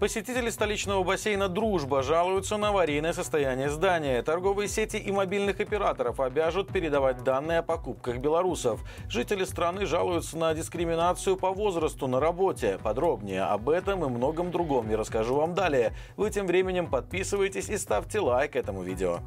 Посетители столичного бассейна «Дружба» жалуются на аварийное состояние здания. Торговые сети и мобильных операторов обяжут передавать данные о покупках белорусов. Жители страны жалуются на дискриминацию по возрасту на работе. Подробнее об этом и многом другом я расскажу вам далее. Вы тем временем подписывайтесь и ставьте лайк этому видео.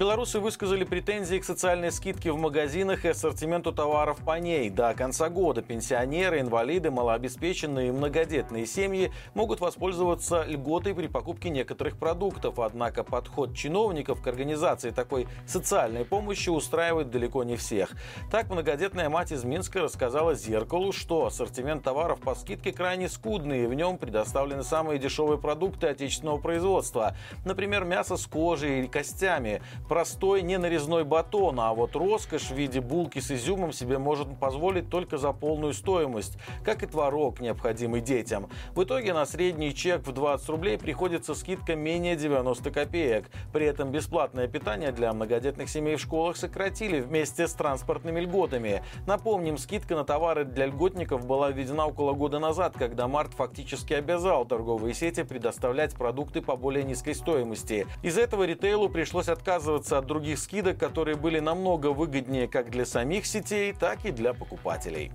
Белорусы высказали претензии к социальной скидке в магазинах и ассортименту товаров по ней. До конца года пенсионеры, инвалиды, малообеспеченные и многодетные семьи могут воспользоваться льготой при покупке некоторых продуктов. Однако подход чиновников к организации такой социальной помощи устраивает далеко не всех. Так многодетная мать из Минска рассказала «Зеркалу», что ассортимент товаров по скидке крайне скудный, и в нем предоставлены самые дешевые продукты отечественного производства. Например, мясо с кожей и костями простой ненарезной батон, а вот роскошь в виде булки с изюмом себе может позволить только за полную стоимость, как и творог, необходимый детям. В итоге на средний чек в 20 рублей приходится скидка менее 90 копеек. При этом бесплатное питание для многодетных семей в школах сократили вместе с транспортными льготами. Напомним, скидка на товары для льготников была введена около года назад, когда Март фактически обязал торговые сети предоставлять продукты по более низкой стоимости. Из этого ритейлу пришлось отказываться отказываться от других скидок, которые были намного выгоднее как для самих сетей, так и для покупателей.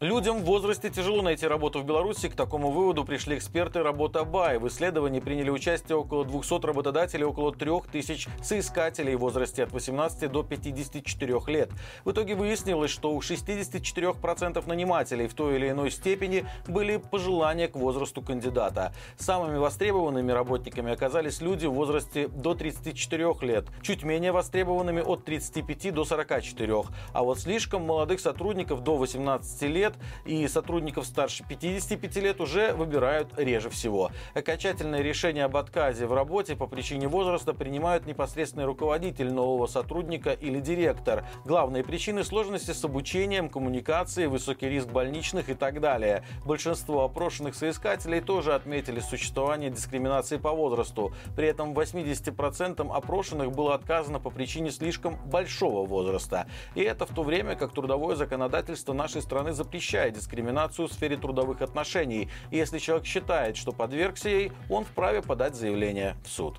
Людям в возрасте тяжело найти работу в Беларуси. К такому выводу пришли эксперты работы БАЙ. В исследовании приняли участие около 200 работодателей, около 3000 соискателей в возрасте от 18 до 54 лет. В итоге выяснилось, что у 64% нанимателей в той или иной степени были пожелания к возрасту кандидата. Самыми востребованными работниками оказались люди в возрасте до 34 лет, чуть менее востребованными от 35 до 44. А вот слишком молодых сотрудников до 18 лет лет и сотрудников старше 55 лет уже выбирают реже всего. Окончательное решение об отказе в работе по причине возраста принимают непосредственный руководитель нового сотрудника или директор. Главные причины – сложности с обучением, коммуникацией, высокий риск больничных и так далее. Большинство опрошенных соискателей тоже отметили существование дискриминации по возрасту. При этом 80% опрошенных было отказано по причине слишком большого возраста. И это в то время, как трудовое законодательство нашей страны запрещает запрещает дискриминацию в сфере трудовых отношений. И если человек считает, что подвергся ей, он вправе подать заявление в суд.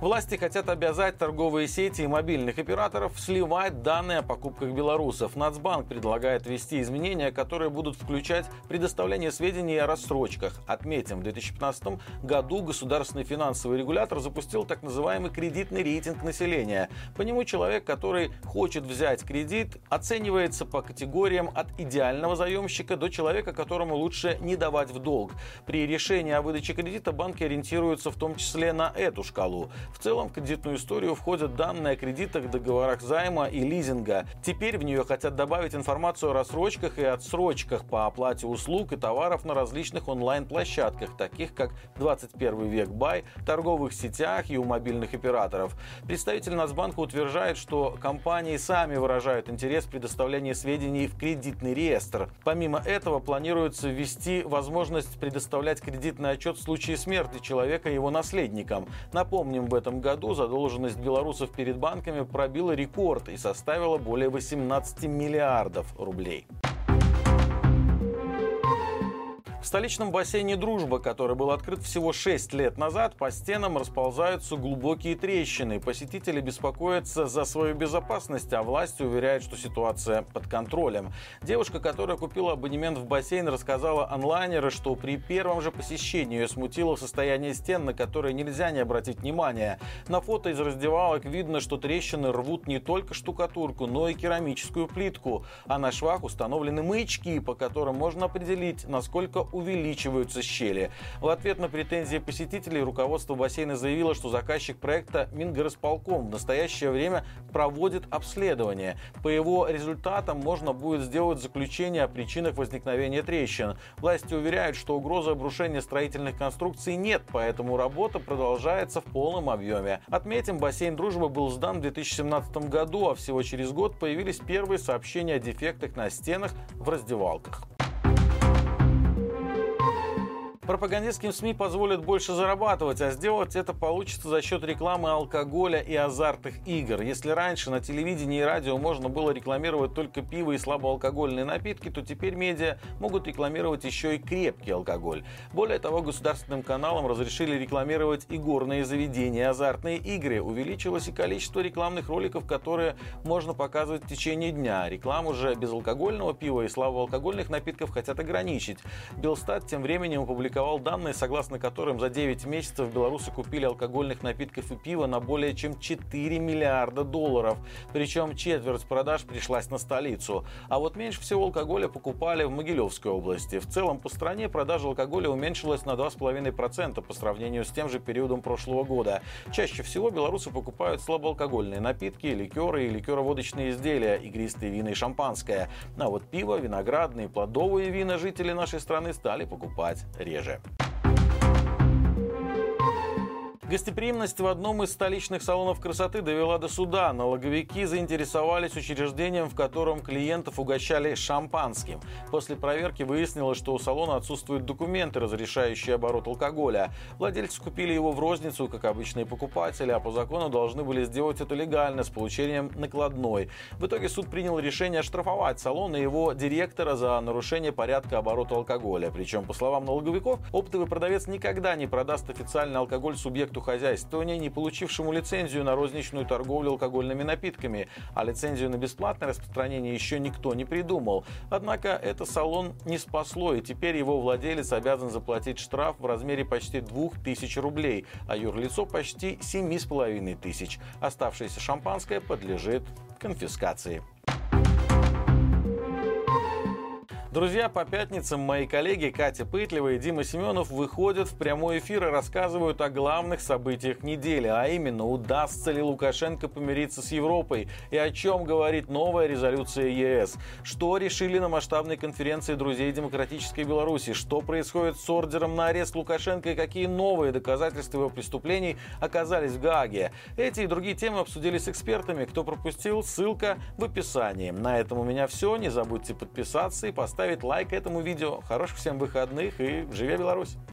Власти хотят обязать торговые сети и мобильных операторов сливать данные о покупках белорусов. Нацбанк предлагает ввести изменения, которые будут включать предоставление сведений о рассрочках. Отметим, в 2015 году государственный финансовый регулятор запустил так называемый кредитный рейтинг населения. По нему человек, который хочет взять кредит, оценивается по категориям от идеального заемщика до человека, которому лучше не давать в долг. При решении о выдаче кредита банки ориентируются в том числе на эту шкалу. В целом в кредитную историю входят данные о кредитах, договорах займа и лизинга. Теперь в нее хотят добавить информацию о рассрочках и отсрочках по оплате услуг и товаров на различных онлайн-площадках, таких как 21 век Бай, торговых сетях и у мобильных операторов. Представитель Нацбанка утверждает, что компании сами выражают интерес в предоставлении сведений в кредитный реестр. Помимо этого планируется ввести возможность предоставлять кредитный отчет в случае смерти человека и его наследникам. Напомним, в этом году задолженность белорусов перед банками пробила рекорд и составила более 18 миллиардов рублей. В столичном бассейне «Дружба», который был открыт всего 6 лет назад, по стенам расползаются глубокие трещины. Посетители беспокоятся за свою безопасность, а власти уверяют, что ситуация под контролем. Девушка, которая купила абонемент в бассейн, рассказала онлайнеры, что при первом же посещении ее смутило состояние стен, на которые нельзя не обратить внимания. На фото из раздевалок видно, что трещины рвут не только штукатурку, но и керамическую плитку. А на швах установлены маячки, по которым можно определить, насколько увеличиваются щели. В ответ на претензии посетителей руководство бассейна заявило, что заказчик проекта Мингорисполком в настоящее время проводит обследование. По его результатам можно будет сделать заключение о причинах возникновения трещин. Власти уверяют, что угрозы обрушения строительных конструкций нет, поэтому работа продолжается в полном объеме. Отметим, бассейн «Дружба» был сдан в 2017 году, а всего через год появились первые сообщения о дефектах на стенах в раздевалках. Пропагандистским СМИ позволят больше зарабатывать, а сделать это получится за счет рекламы алкоголя и азартных игр. Если раньше на телевидении и радио можно было рекламировать только пиво и слабоалкогольные напитки, то теперь медиа могут рекламировать еще и крепкий алкоголь. Более того, государственным каналам разрешили рекламировать и горные заведения, азартные игры. Увеличилось и количество рекламных роликов, которые можно показывать в течение дня. Рекламу же безалкогольного пива и слабоалкогольных напитков хотят ограничить. Белстат тем временем опубликовал опубликовал данные, согласно которым за 9 месяцев белорусы купили алкогольных напитков и пива на более чем 4 миллиарда долларов. Причем четверть продаж пришлась на столицу. А вот меньше всего алкоголя покупали в Могилевской области. В целом по стране продажа алкоголя уменьшилась на 2,5% по сравнению с тем же периодом прошлого года. Чаще всего белорусы покупают слабоалкогольные напитки, ликеры и ликероводочные изделия, игристые вина и шампанское. А вот пиво, виноградные, плодовые вина жители нашей страны стали покупать реже же. Гостеприимность в одном из столичных салонов красоты довела до суда. Налоговики заинтересовались учреждением, в котором клиентов угощали шампанским. После проверки выяснилось, что у салона отсутствуют документы, разрешающие оборот алкоголя. Владельцы купили его в розницу, как обычные покупатели, а по закону должны были сделать это легально, с получением накладной. В итоге суд принял решение оштрафовать салон и его директора за нарушение порядка оборота алкоголя. Причем, по словам налоговиков, оптовый продавец никогда не продаст официальный алкоголь субъекту субъекту хозяйствования, не получившему лицензию на розничную торговлю алкогольными напитками, а лицензию на бесплатное распространение еще никто не придумал. Однако это салон не спасло, и теперь его владелец обязан заплатить штраф в размере почти 2000 рублей, а юрлицо почти 7500. Оставшееся шампанское подлежит конфискации. Друзья, по пятницам мои коллеги Катя Пытлева и Дима Семенов выходят в прямой эфир и рассказывают о главных событиях недели, а именно, удастся ли Лукашенко помириться с Европой и о чем говорит новая резолюция ЕС, что решили на масштабной конференции друзей Демократической Беларуси, что происходит с ордером на арест Лукашенко и какие новые доказательства его преступлений оказались в Гааге. Эти и другие темы обсудили с экспертами. Кто пропустил, ссылка в описании. На этом у меня все. Не забудьте подписаться и поставить поставить лайк этому видео. Хороших всем выходных и живи Беларусь!